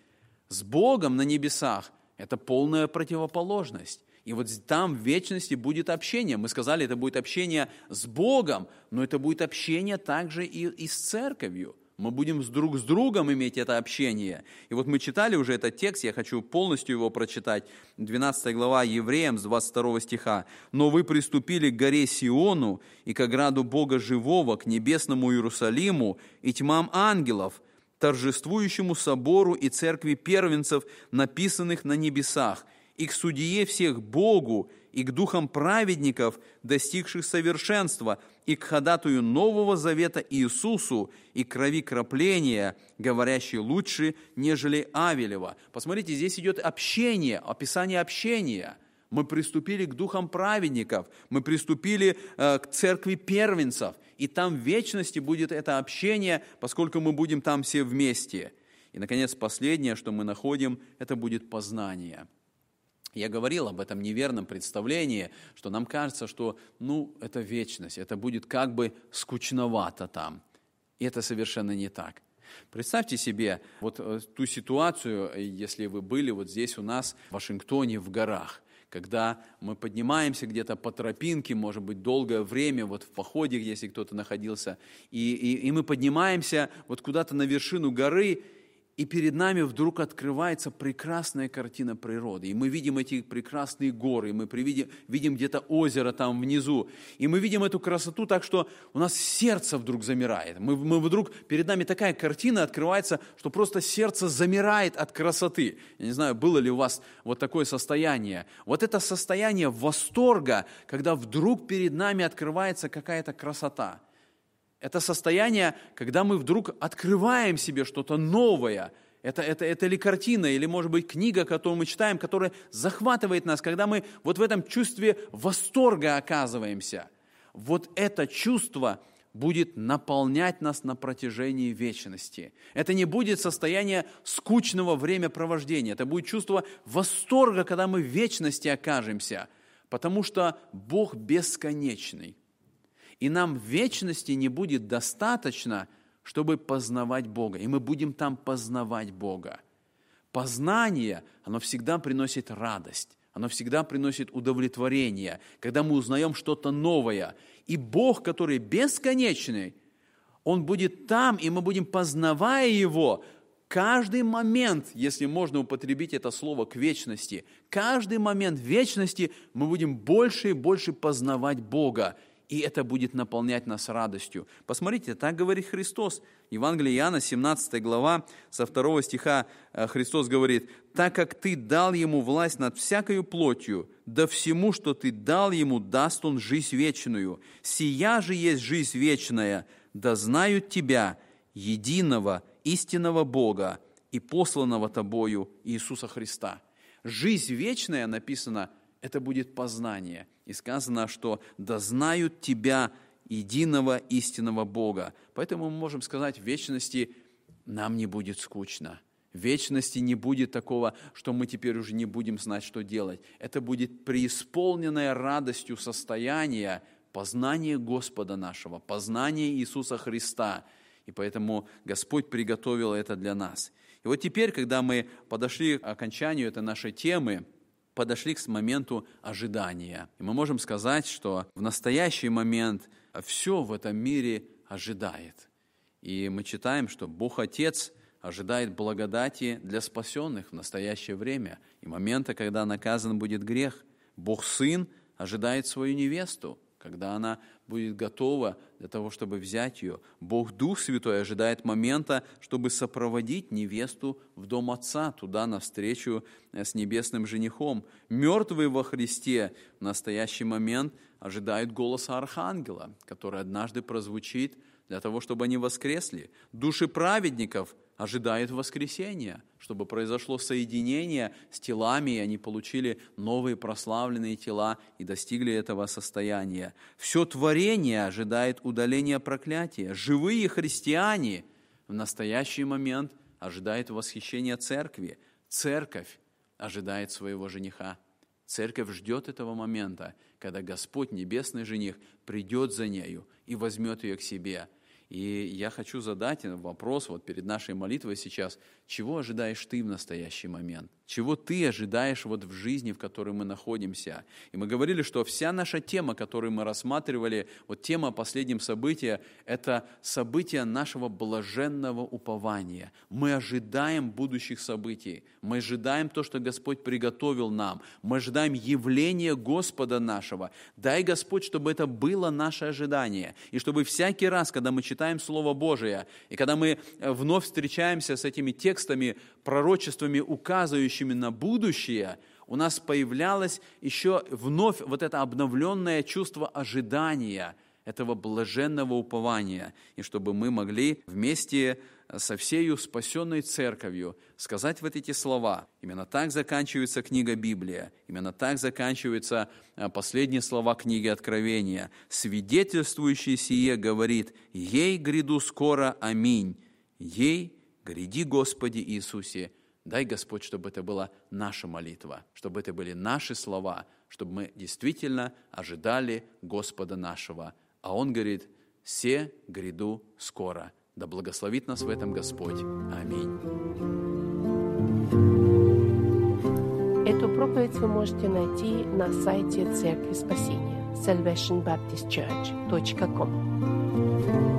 с Богом на небесах – это полная противоположность. И вот там в вечности будет общение. Мы сказали, это будет общение с Богом, но это будет общение также и, и с церковью – мы будем с друг с другом иметь это общение. И вот мы читали уже этот текст, я хочу полностью его прочитать. 12 глава Евреям с 22 стиха. «Но вы приступили к горе Сиону и к ограду Бога Живого, к небесному Иерусалиму и тьмам ангелов, торжествующему собору и церкви первенцев, написанных на небесах, и к судье всех Богу, и к духам праведников, достигших совершенства, и к ходатую Нового Завета Иисусу, и крови кропления, говорящей лучше, нежели Авелева. Посмотрите, здесь идет общение, описание общения. Мы приступили к духам праведников, мы приступили э, к церкви первенцев, и там в вечности будет это общение, поскольку мы будем там все вместе. И, наконец, последнее, что мы находим, это будет познание – я говорил об этом неверном представлении, что нам кажется, что ну, это вечность, это будет как бы скучновато там. И это совершенно не так. Представьте себе вот э, ту ситуацию, если вы были вот здесь у нас в Вашингтоне в горах, когда мы поднимаемся где-то по тропинке, может быть, долгое время, вот в походе, если кто-то находился, и, и, и мы поднимаемся вот куда-то на вершину горы, и перед нами вдруг открывается прекрасная картина природы. И мы видим эти прекрасные горы, и мы видим, видим где-то озеро там внизу. И мы видим эту красоту так, что у нас сердце вдруг замирает. Мы, мы вдруг, перед нами такая картина открывается, что просто сердце замирает от красоты. Я не знаю, было ли у вас вот такое состояние. Вот это состояние восторга, когда вдруг перед нами открывается какая-то красота – это состояние, когда мы вдруг открываем себе что-то новое. Это, это, это ли картина, или, может быть, книга, которую мы читаем, которая захватывает нас, когда мы вот в этом чувстве восторга оказываемся. Вот это чувство будет наполнять нас на протяжении вечности. Это не будет состояние скучного времяпровождения, это будет чувство восторга, когда мы в вечности окажемся, потому что Бог бесконечный. И нам в вечности не будет достаточно – чтобы познавать Бога. И мы будем там познавать Бога. Познание, оно всегда приносит радость, оно всегда приносит удовлетворение, когда мы узнаем что-то новое. И Бог, который бесконечный, Он будет там, и мы будем, познавая Его, каждый момент, если можно употребить это слово к вечности, каждый момент вечности мы будем больше и больше познавать Бога и это будет наполнять нас радостью. Посмотрите, так говорит Христос. Евангелие Иоанна, 17 глава, со 2 стиха э, Христос говорит, «Так как ты дал ему власть над всякою плотью, да всему, что ты дал ему, даст он жизнь вечную. Сия же есть жизнь вечная, да знают тебя, единого, истинного Бога и посланного тобою Иисуса Христа». Жизнь вечная, написано, это будет познание – и сказано, что «да знают Тебя, единого истинного Бога». Поэтому мы можем сказать, в вечности нам не будет скучно. В вечности не будет такого, что мы теперь уже не будем знать, что делать. Это будет преисполненное радостью состояние познания Господа нашего, познания Иисуса Христа. И поэтому Господь приготовил это для нас. И вот теперь, когда мы подошли к окончанию этой нашей темы, подошли к моменту ожидания. И мы можем сказать, что в настоящий момент все в этом мире ожидает. И мы читаем, что Бог Отец ожидает благодати для спасенных в настоящее время и момента, когда наказан будет грех. Бог Сын ожидает свою невесту, когда она будет готова для того, чтобы взять ее. Бог Дух Святой ожидает момента, чтобы сопроводить невесту в дом Отца, туда навстречу э, с небесным женихом. Мертвые во Христе в настоящий момент ожидают голоса Архангела, который однажды прозвучит для того, чтобы они воскресли. Души праведников – ожидают воскресения, чтобы произошло соединение с телами, и они получили новые прославленные тела и достигли этого состояния. Все творение ожидает удаления проклятия. Живые христиане в настоящий момент ожидают восхищения церкви. Церковь ожидает своего жениха. Церковь ждет этого момента, когда Господь, небесный жених, придет за нею и возьмет ее к себе – и я хочу задать вопрос вот перед нашей молитвой сейчас, чего ожидаешь ты в настоящий момент? Чего ты ожидаешь вот в жизни, в которой мы находимся? И мы говорили, что вся наша тема, которую мы рассматривали, вот тема последнем события, это событие нашего блаженного упования. Мы ожидаем будущих событий, мы ожидаем то, что Господь приготовил нам, мы ожидаем явления Господа нашего. Дай, Господь, чтобы это было наше ожидание, и чтобы всякий раз, когда мы читаем Слово Божие, и когда мы вновь встречаемся с этими текстами, пророчествами, указывающими указывающими на будущее, у нас появлялось еще вновь вот это обновленное чувство ожидания, этого блаженного упования, и чтобы мы могли вместе со всею спасенной церковью сказать вот эти слова. Именно так заканчивается книга Библия, именно так заканчиваются а, последние слова книги Откровения. «Свидетельствующий сие говорит, ей гряду скоро, аминь, ей гряди, Господи Иисусе, Дай, Господь, чтобы это была наша молитва, чтобы это были наши слова, чтобы мы действительно ожидали Господа нашего. А Он говорит, «Се гряду скоро». Да благословит нас в этом Господь. Аминь. Эту проповедь вы можете найти на сайте Церкви Спасения salvationbaptistchurch.com.